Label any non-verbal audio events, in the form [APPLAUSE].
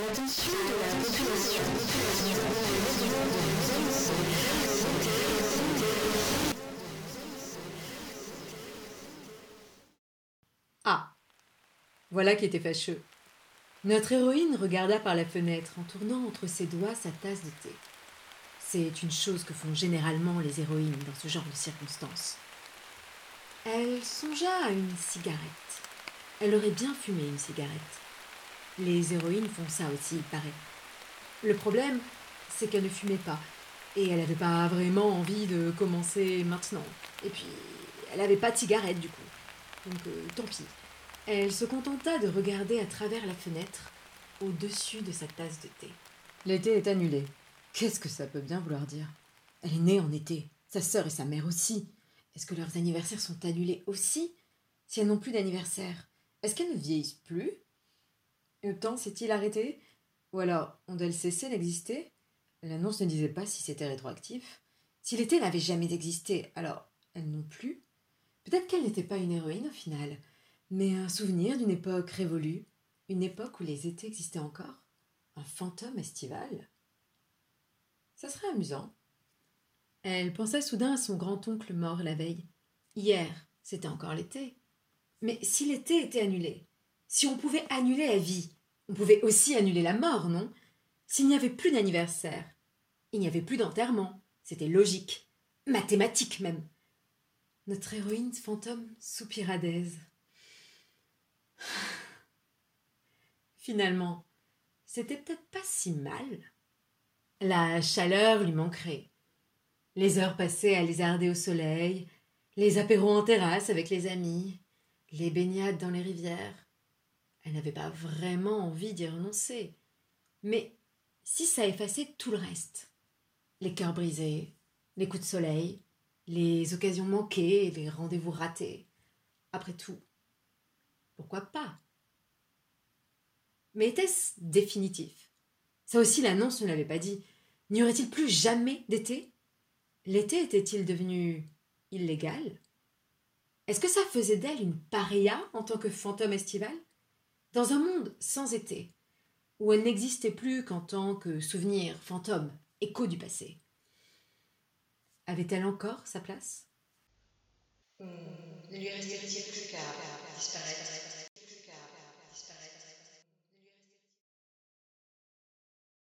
de Ah Voilà qui était fâcheux. Notre héroïne regarda par la fenêtre en tournant entre ses doigts sa tasse de thé. C'est une chose que font généralement les héroïnes dans ce genre de circonstances. Elle songea à une cigarette. Elle aurait bien fumé une cigarette. Les héroïnes font ça aussi, il paraît. Le problème, c'est qu'elle ne fumait pas, et elle n'avait pas vraiment envie de commencer maintenant. Et puis, elle n'avait pas de cigarette du coup. Donc, euh, tant pis. Elle se contenta de regarder à travers la fenêtre, au-dessus de sa tasse de thé. L'été est annulé. Qu'est-ce que ça peut bien vouloir dire? Elle est née en été. Sa sœur et sa mère aussi. Est-ce que leurs anniversaires sont annulés aussi? Si elles n'ont plus d'anniversaire, est-ce qu'elles ne vieillissent plus? Le temps s'est-il arrêté? Ou alors ont-elles cessé d'exister L'annonce ne disait pas si c'était rétroactif. Si l'été n'avait jamais existé, alors elles non plus Peut-être qu'elle n'était pas une héroïne au final, mais un souvenir d'une époque révolue, une époque où les étés existaient encore? Un fantôme estival? Ça serait amusant. Elle pensa soudain à son grand-oncle mort la veille. Hier, c'était encore l'été. Mais si l'été était annulé, si on pouvait annuler la vie, on pouvait aussi annuler la mort, non? S'il n'y avait plus d'anniversaire, il n'y avait plus d'enterrement. C'était logique, mathématique même. Notre héroïne fantôme soupira d'aise. [SIGHS] Finalement, c'était peut-être pas si mal. La chaleur lui manquerait. Les heures passées à lézarder au soleil, les apéros en terrasse avec les amis, les baignades dans les rivières. Elle n'avait pas vraiment envie d'y renoncer. Mais si ça effaçait tout le reste les cœurs brisés, les coups de soleil, les occasions manquées, les rendez-vous ratés. Après tout, pourquoi pas? Mais était-ce définitif? Ça aussi l'annonce ne l'avait pas dit. N'y aurait-il plus jamais d'été? L'été était-il devenu illégal? Est-ce que ça faisait d'elle une paria en tant que fantôme estival? Dans un monde sans été, où elle n'existait plus qu'en tant que souvenir, fantôme, écho du passé. Avait-elle encore sa place? Ne lui restait-il plus qu'à disparaître?